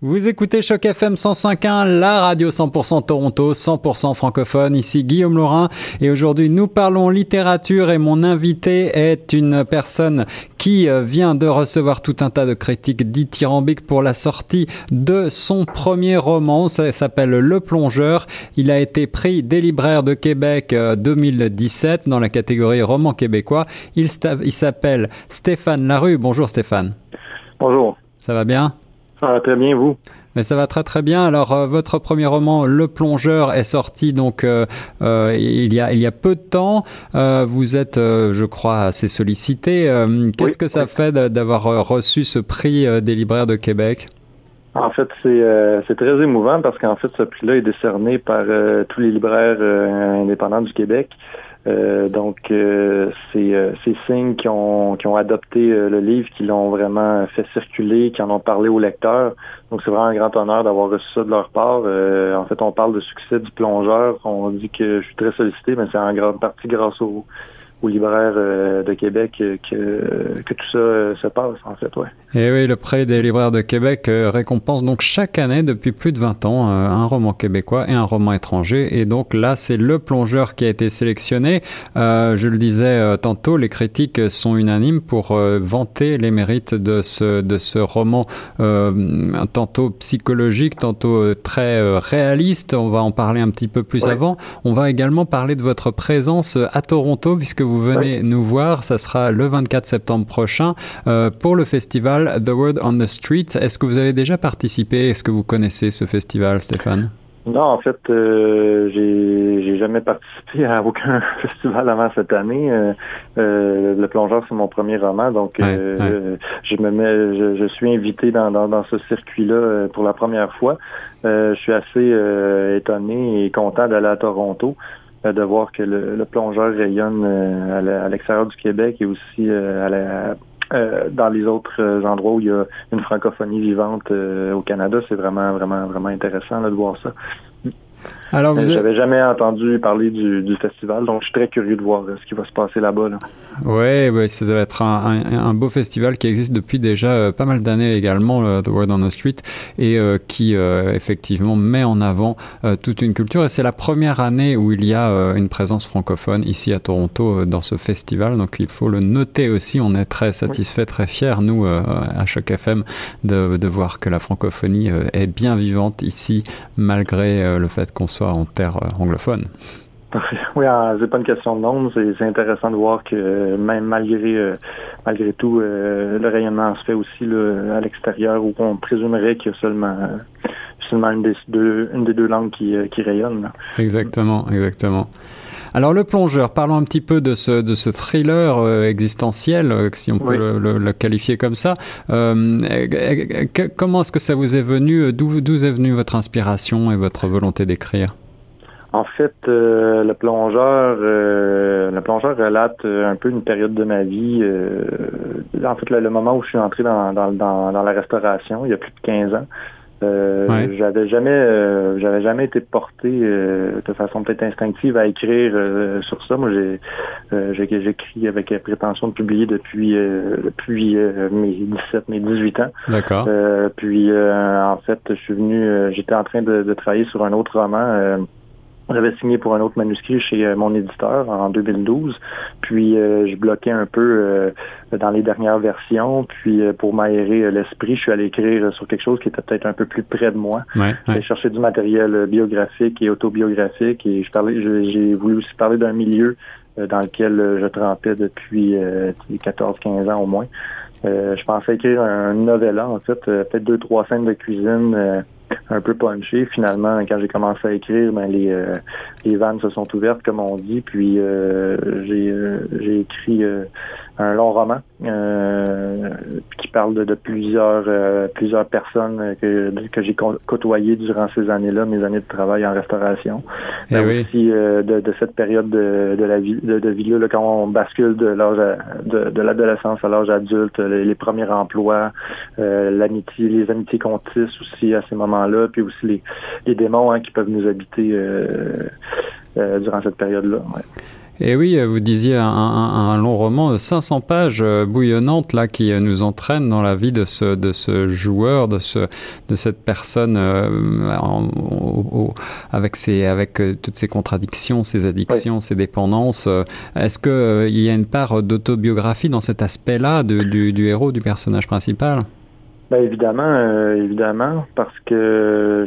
Vous écoutez Choc FM 105.1, la radio 100% Toronto, 100% francophone. Ici Guillaume Laurin et aujourd'hui nous parlons littérature et mon invité est une personne qui euh, vient de recevoir tout un tas de critiques dithyrambiques pour la sortie de son premier roman. Ça s'appelle Le Plongeur. Il a été pris des libraires de Québec 2017 euh, dans la catégorie roman québécois. Il s'appelle Stéphane Larue. Bonjour Stéphane. Bonjour. Ça va bien? Ça va très bien, vous mais ça va très très bien. Alors euh, votre premier roman, Le Plongeur, est sorti donc euh, euh, il y a il y a peu de temps. vous êtes, je crois, assez sollicité. Qu'est-ce que ça fait d'avoir reçu ce prix des libraires de Québec? En fait, c'est très émouvant parce qu'en fait, ce prix-là est décerné par tous les libraires indépendants du Québec. Euh, donc, euh, c'est euh, ces signes qui ont, qui ont adopté le livre, qui l'ont vraiment fait circuler, qui en ont parlé aux lecteurs. Donc, c'est vraiment un grand honneur d'avoir reçu ça de leur part. en fait, on parle de succès du plongeur. On dit que je suis très sollicité, mais c'est en grande partie grâce au, aux libraires euh, de Québec que, que tout ça euh, se passe, en fait, ouais. Et oui, le prix des libraires de Québec euh, récompense donc chaque année depuis plus de 20 ans un roman québécois et un roman étranger. Et donc là, c'est Le Plongeur qui a été sélectionné. je le disais tantôt, les critiques sont unanimes pour vanter les mérites de ce, de ce roman tantôt psychologique, tantôt très réaliste. On va en parler un petit peu plus avant. On va également parler de votre présence à Toronto puisque vous venez nous voir. Ça sera le 24 septembre prochain euh, pour le festival The Word on the Street. Est-ce que vous avez déjà participé? Est-ce que vous connaissez ce festival, Stéphane? Non, en fait, euh, j'ai jamais participé à aucun festival avant cette année. Euh, euh, le plongeur, c'est mon premier roman, donc je me mets, je, suis invité dans, dans, ce circuit-là pour la première fois. je suis assez étonné et content d'aller à Toronto. Euh, de voir que le, plongeur rayonne euh, à l'extérieur du Québec et aussi euh, dans les autres endroits où il y a une francophonie vivante au Canada. C'est vraiment, vraiment, vraiment intéressant de voir ça. Alors, vous J'avais jamais entendu parler du, du, festival, donc je suis très curieux de voir euh, ce qui va se passer là-bas. Là. Oui, ouais, ça doit être un, un, beau festival qui existe depuis déjà euh, pas mal d'années également, euh, The Word on the Street, et qui effectivement met en avant toute une culture. Et c'est la première année où il y a une présence francophone ici à Toronto dans ce festival, donc il faut le noter aussi. On est très satisfait, très fiers, nous, à Choc FM, de, de voir que la francophonie est bien vivante ici, malgré le fait qu'on soit en terre euh, anglophone. Oui, ah, c'est pas une question de nombre. C'est intéressant de voir que même malgré euh, malgré tout, euh, le rayonnement se fait aussi à l'extérieur où on présumerait qu'il y a seulement seulement une des deux, une des deux langues qui, qui rayonne. Exactement, exactement. Alors le plongeur, parlons un petit peu de ce, de ce thriller existentiel, si on peut le, qualifier comme ça. comment est-ce que ça vous est venu D'où est venue votre inspiration et votre volonté d'écrire? En fait, euh, le plongeur, euh, le plongeur relate euh, un peu une période de ma vie. en fait, le, moment où je suis entré dans, dans, dans, la restauration, il y a plus de 15 ans. J'avais jamais, j'avais jamais été porté de façon peut-être instinctive à écrire sur ça. Moi, j'ai, j'écris avec prétention de publier depuis depuis mes 17, mes 18 ans. D'accord. puis en fait, je suis venu, j'étais en train de, de, travailler sur un autre roman j'avais signé pour un autre manuscrit chez euh, mon éditeur en 2012, puis euh, je bloquais un peu euh, dans les dernières versions, puis pour m'aérer l'esprit, je suis allé écrire sur quelque chose qui était peut-être un peu plus près de moi. J'ai cherché du matériel biographique et autobiographique, et je parlais, j'ai voulu aussi parler d'un milieu dans lequel je trempais depuis 14-15 ans au moins. je pensais écrire un novella, en fait, peut-être deux, trois scènes de cuisine un peu punché. Finalement, quand j'ai commencé à écrire, ben, les, euh, les vannes se sont ouvertes, comme on dit, puis euh, j'ai, euh, j'ai écrit un long roman qui parle de, plusieurs plusieurs personnes que, que j'ai côtoyées durant ces années-là, mes années de travail en restauration. Eh oui. aussi de, de, cette période de, de la vie de, de vie là, quand on bascule de l'âge de, de l'adolescence à l'âge adulte, les, premiers emplois, l'amitié, les amitiés qu'on tisse aussi à ces moments-là, puis aussi les, les démons hein, qui peuvent nous habiter euh, euh, durant cette période-là. Et oui, vous disiez un, un, un long roman de 500 pages bouillonnantes là qui nous entraîne dans la vie de ce, de ce joueur, de, ce, de cette personne avec, ses, avec toutes ses contradictions, ses addictions, ses dépendances. Est-ce qu'il y a une part d'autobiographie dans cet aspect-là du, du héros, du personnage principal? Ben évidemment, euh, évidemment, parce que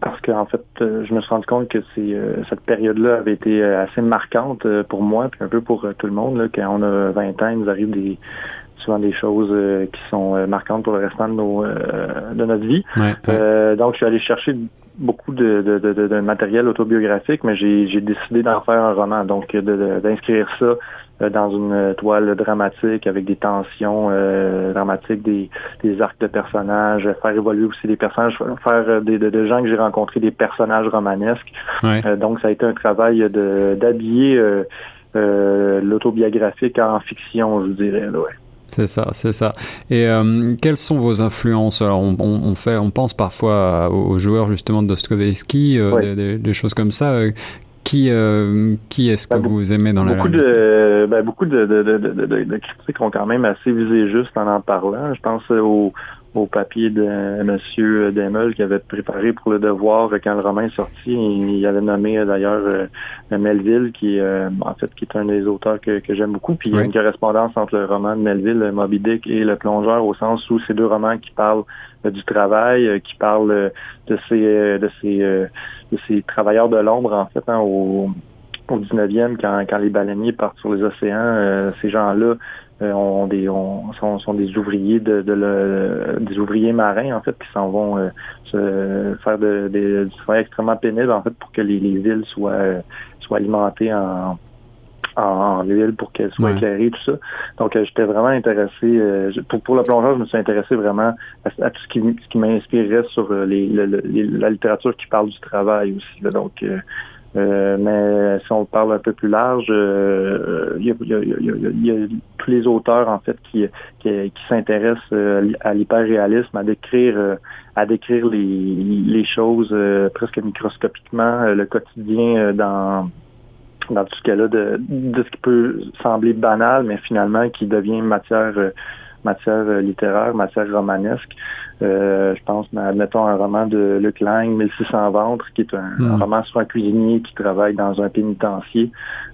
parce qu'en en fait, euh, je me suis rendu compte que c'est euh, cette période-là avait été assez marquante pour moi, puis un peu pour tout le monde. Là, quand on a 20 ans, il nous arrive des souvent des choses qui sont marquantes pour le restant de nos de notre vie. donc, je suis allé chercher beaucoup de, de, de, de matériel autobiographique, mais j'ai décidé d'en faire un roman, donc d'inscrire ça euh, dans une toile dramatique avec des tensions euh, dramatiques, des, des, arcs de personnages, faire évoluer aussi des personnages, faire euh, des, de, gens que j'ai rencontrés des personnages romanesques. donc ça a été un travail de d'habiller l'autobiographique en fiction, je dirais. ouais. C'est ça, c'est ça. Et quelles sont vos influences? Alors, on, on, fait, on pense parfois aux joueurs justement de Dostoevsky, des, des, choses comme ça. Qui, euh, qui est-ce que ben, vous aimez dans beaucoup la de, ben, Beaucoup de, de, de, de, critiques ont quand même assez visé juste en en parlant. Je pense au, au papier de M. Demel qui avait préparé pour le devoir quand le roman est sorti. Il avait nommé d'ailleurs euh, Melville, qui euh, en fait qui est un des auteurs que, que j'aime beaucoup. Puis il y a une correspondance entre le roman de Melville, Moby Dick et Le Plongeur, au sens où ces deux romans qui parlent du travail, qui parlent de ces de ces de ces travailleurs de l'ombre, en fait, hein, au, au 19e, quand, quand les baleiniers partent sur les océans, euh, ces gens-là euh, ont des ont, sont, sont des ouvriers de, de le, des ouvriers marins en fait qui s'en vont euh, se faire de, du travail extrêmement pénible en fait pour que les, les villes soient soient alimentées en en, huile pour qu'elle soit éclairée, tout ça. Donc, euh, j'étais vraiment intéressé. Euh, pour, pour le plongeur, je me suis intéressé vraiment à, tout ce qui, ce qui m'inspirait sur euh, les, la littérature qui parle du travail aussi. donc, mais si on parle un peu plus large, il y, a, tous les auteurs en fait qui, qui, qui s'intéressent à l'hyperréalisme, à décrire à décrire les, les choses presque microscopiquement, le quotidien dans dans tout ce cas-là de, de ce qui peut sembler banal, mais finalement qui devient matière euh, matière euh, littéraire, matière romanesque. Euh, je pense, admettons, un roman de Luc Lang, 1600 ventres, qui est un, hmm. roman sur un cuisinier qui travaille dans un pénitencier,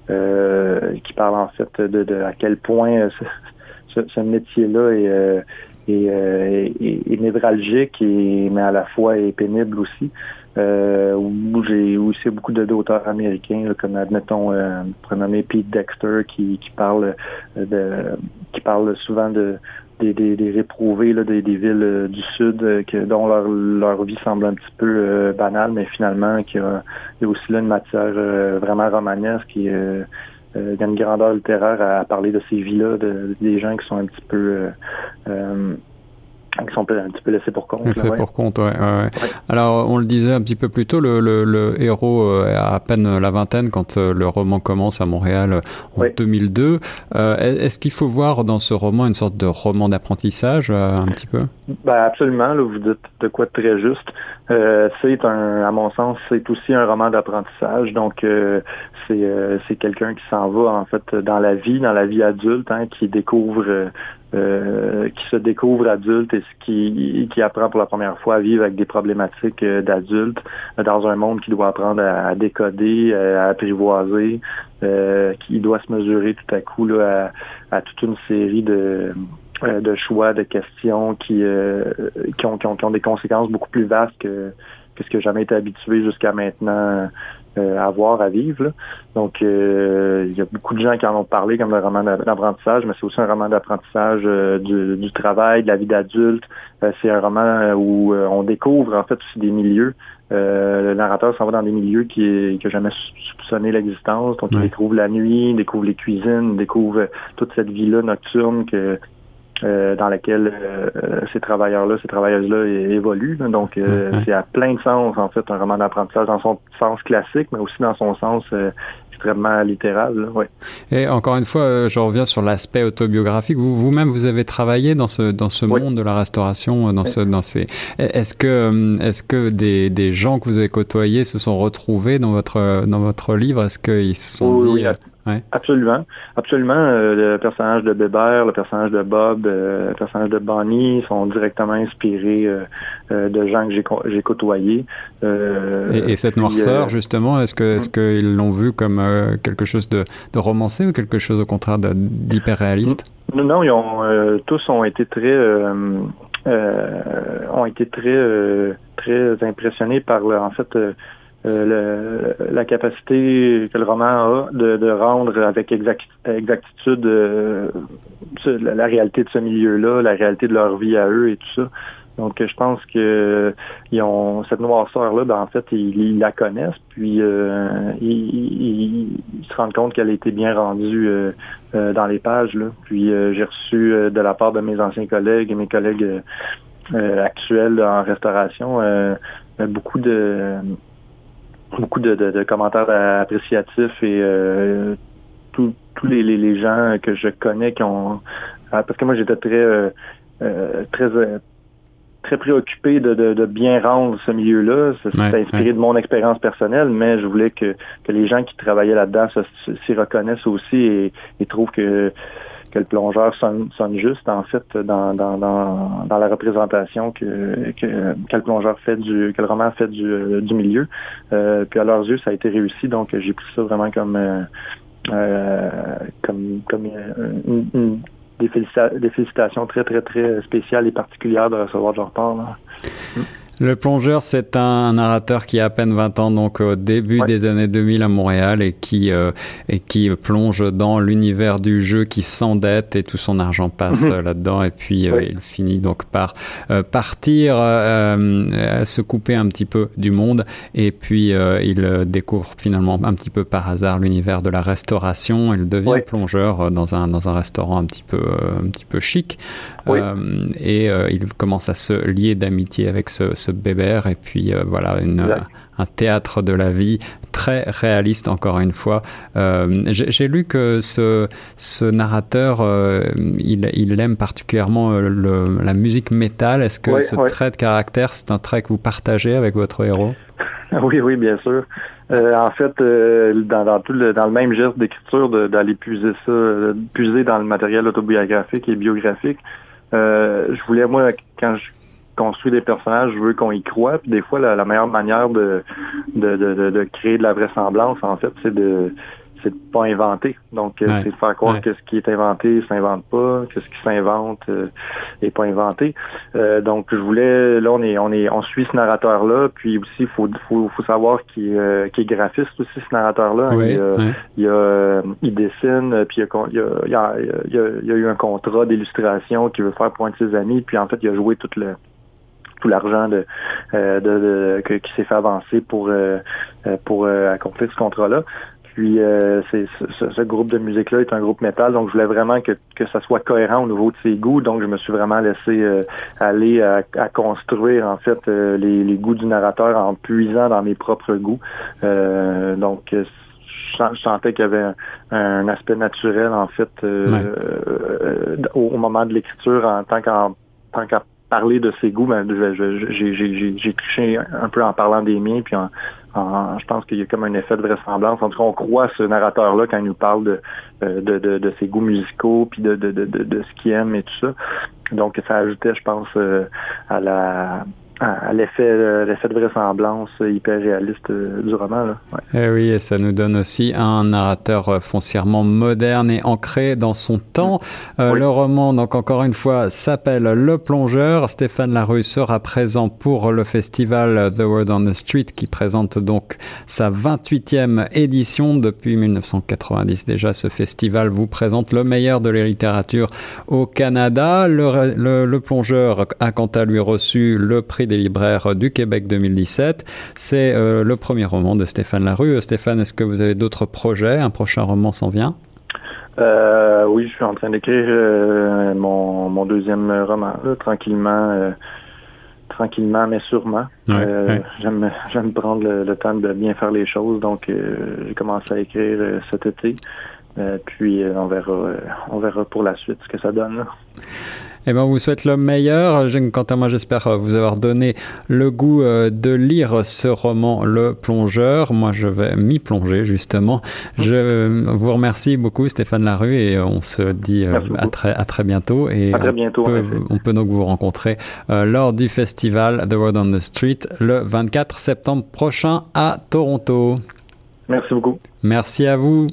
qui parle en fait de, de à quel point ce, ce, métier-là est, est, névralgique, et, mais à la fois est pénible aussi euh, où j'ai aussi beaucoup d'auteurs américains, comme admettons euh, nommer Pete Dexter qui, qui parle euh, de qui parle souvent de des, des, des réprouvés là, des, des villes euh, du sud que, dont leur, leur vie semble un petit peu banale, mais finalement qu'il y, a, il y a aussi là une matière vraiment romanesque et euh, il y a une grandeur littéraire à, parler de ces vies-là, de, des gens qui sont un petit peu qui sont un petit peu laissés pour compte. pour compte, ouais, Alors, on le disait un petit peu plus tôt, le, le, héros euh, a à peine la vingtaine quand euh, le roman commence à Montréal euh, en 2002. Est-ce qu'il faut voir dans ce roman une sorte de roman d'apprentissage, un petit peu? Ben, Absolument, là, vous dites de quoi de très juste. c'est un, à mon sens, c'est aussi un roman d'apprentissage. Donc, c'est quelqu'un qui s'en va, en fait, dans la vie, dans la vie adulte, hein, qui découvre euh, qui se découvre adulte et qui, qui apprend pour la première fois à vivre avec des problématiques euh, d'adultes dans un monde qui doit apprendre à, décoder, à apprivoiser, euh, qui doit se mesurer tout à coup là, à, toute une série de de choix, de questions qui, qui, ont, qui, ont, qui, ont, des conséquences beaucoup plus vastes que, que ce que j'ai jamais été habitué jusqu'à maintenant euh, à voir, à vivre. Donc, euh, il y a beaucoup de gens qui en ont parlé comme le roman d'apprentissage, mais c'est aussi un roman d'apprentissage euh, du, travail, de la vie d'adulte. c'est un roman où on découvre en fait aussi des milieux. le narrateur s'en va dans des milieux qui n'a jamais soupçonné l'existence. Donc, il découvre la nuit, il découvre les cuisines, il découvre toute cette vie-là nocturne que euh, dans laquelle euh, ces travailleurs-là, ces travailleuses-là évoluent. Donc, euh, c'est à plein de sens, en fait, un roman d'apprentissage dans son sens classique, mais aussi dans son sens extrêmement littéral. ouais. Et encore une fois, je reviens sur l'aspect autobiographique. Vous vous-même, vous avez travaillé dans ce dans ce monde de la restauration, dans ce dans ces. Est-ce que est-ce que des, des gens que vous avez côtoyés se sont retrouvés dans votre dans votre livre? Est-ce qu'ils se sont oui, Absolument. Absolument. le personnage de Bébert, le personnage de Bob, le personnage de Bonnie sont directement inspirés de gens que j'ai côtoyés. Et, cette noirceur, justement, est-ce que est-ce qu'ils l'ont vu comme quelque chose de, de romancé ou quelque chose au contraire d'hyper réaliste? Non, ils ont, tous ont été très euh, ont été très euh, très impressionnés par en fait euh, le, la capacité que le roman a de, de rendre avec exactitude la, réalité de ce milieu-là, la réalité de leur vie à eux et tout ça. Donc, je pense que ils ont cette noirceur-là, ben, en fait, ils, la connaissent, puis euh, ils, se rendent compte qu'elle a été bien rendue euh, euh, dans les pages. Là. Puis, j'ai reçu de la part de mes anciens collègues et mes collègues actuels en restauration beaucoup de beaucoup de, commentaires appréciatifs et tous les, les, gens que je connais qui ont parce que moi j'étais très très très préoccupé de, de, bien rendre ce milieu-là. C'est inspiré de mon expérience personnelle, mais je voulais que, que les gens qui travaillaient là-dedans s'y reconnaissent aussi et, et trouvent que que le plongeur sonne, sonne juste en fait dans, dans, dans, dans la représentation que, que, que, le plongeur fait du que le roman fait du, du milieu. Euh, puis à leurs yeux, ça a été réussi, donc j'ai pris ça vraiment comme euh, euh comme comme une, des, félicitations très, très, très spéciales et particulières de recevoir de leur part. Le plongeur, c'est un narrateur qui a à peine 20 ans, donc au début des années 2000 à Montréal, et qui, euh, et qui plonge dans l'univers du jeu, qui s'endette et tout son argent passe mhm. là-dedans. Et puis euh, il finit donc par euh, partir, se couper un petit peu du monde. Et puis il découvre finalement un petit peu par hasard l'univers de la restauration. Il devient plongeur dans un, dans un restaurant un petit peu, un petit peu chic. et il commence à se lier d'amitié avec ce, ce Bébert et puis euh, voilà une, un théâtre de la vie très réaliste encore une fois. Euh, j'ai lu que ce, ce narrateur, euh, il, il, aime particulièrement le, la musique métal. Est-ce que ce trait de caractère, c'est un trait que vous partagez avec votre héros? Oui, oui, bien sûr. en fait, dans, dans, tout le, dans le même geste d'écriture, d'aller puiser ça, puiser dans le matériel autobiographique et biographique, je voulais, moi, quand je construit des personnages, je veux qu'on y croit. Puis des fois, la, meilleure manière de de, de, de, créer de la vraisemblance, en fait, c'est de c'est de pas inventer. Donc, euh, c'est de faire croire que ce qui est inventé s'invente pas, que ce qui s'invente euh, est pas inventé. Euh, donc, je voulais, là, on est, on est, on suit ce narrateur-là, puis aussi, il faut, faut, faut savoir qu'il est graphiste aussi, ce narrateur-là. il, a, il dessine, puis il y a, il y a, il y a, il y a eu un contrat d'illustration qu'il veut faire pour un de ses amis, puis en fait, il a joué toute le tout l'argent de, euh, de, qui s'est fait avancer pour euh, euh, pour accomplir ce contrat-là. Puis c'est ce, groupe de musique-là est un groupe métal, donc je voulais vraiment que, que ça soit cohérent au niveau de ses goûts. Donc je me suis vraiment laissé aller à, construire en fait les, les, goûts du narrateur en puisant dans mes propres goûts. donc je sentais qu'il y avait un, aspect naturel en fait au, moment de l'écriture en tant qu'en tant qu'à parler de ses goûts, ben, j'ai triché un peu en parlant des miens, puis en, je pense qu'il y a comme un effet de vraisemblance. En tout cas, on croit ce narrateur-là quand il nous parle de, euh, ses goûts musicaux, puis de, de, de, de, ce qu'il aime et tout ça. Donc, ça ajoutait, je pense, euh, à la à l'effet euh, l'effet de vraisemblance hyper réaliste euh, du roman. Là. Eh oui, et ça nous donne aussi un narrateur euh, foncièrement moderne et ancré dans son temps. Le roman, donc encore une fois, s'appelle Le Plongeur. Stéphane Larue sera présent pour le festival The Word on the Street qui présente donc sa 28e édition depuis 1990. Déjà, ce festival vous présente le meilleur de la littérature au Canada. Le, le, le Plongeur a quant à lui reçu le prix des libraires du Québec 2017. C'est euh, le premier roman de Stéphane Larue. Stéphane, est-ce que vous avez d'autres projets? Un prochain roman s'en vient? Euh, Oui, je suis en train d'écrire euh, mon, deuxième roman, tranquillement tranquillement, mais sûrement. J'aime prendre le, temps de bien faire les choses, donc j'ai commencé à écrire cet été. puis on verra on verra pour la suite ce que ça donne. Eh ben, on vous souhaite le meilleur. Quant à moi, j'espère vous avoir donné le goût de lire ce roman, Le Plongeur. Moi, je vais m'y plonger, justement. Je vous remercie beaucoup, Stéphane Larue, et on se dit à très, à très bientôt. Et à très bientôt. On peut, on peut donc vous rencontrer lors du festival The Road on the Street le 24 septembre prochain à Toronto. Merci beaucoup. Merci à vous.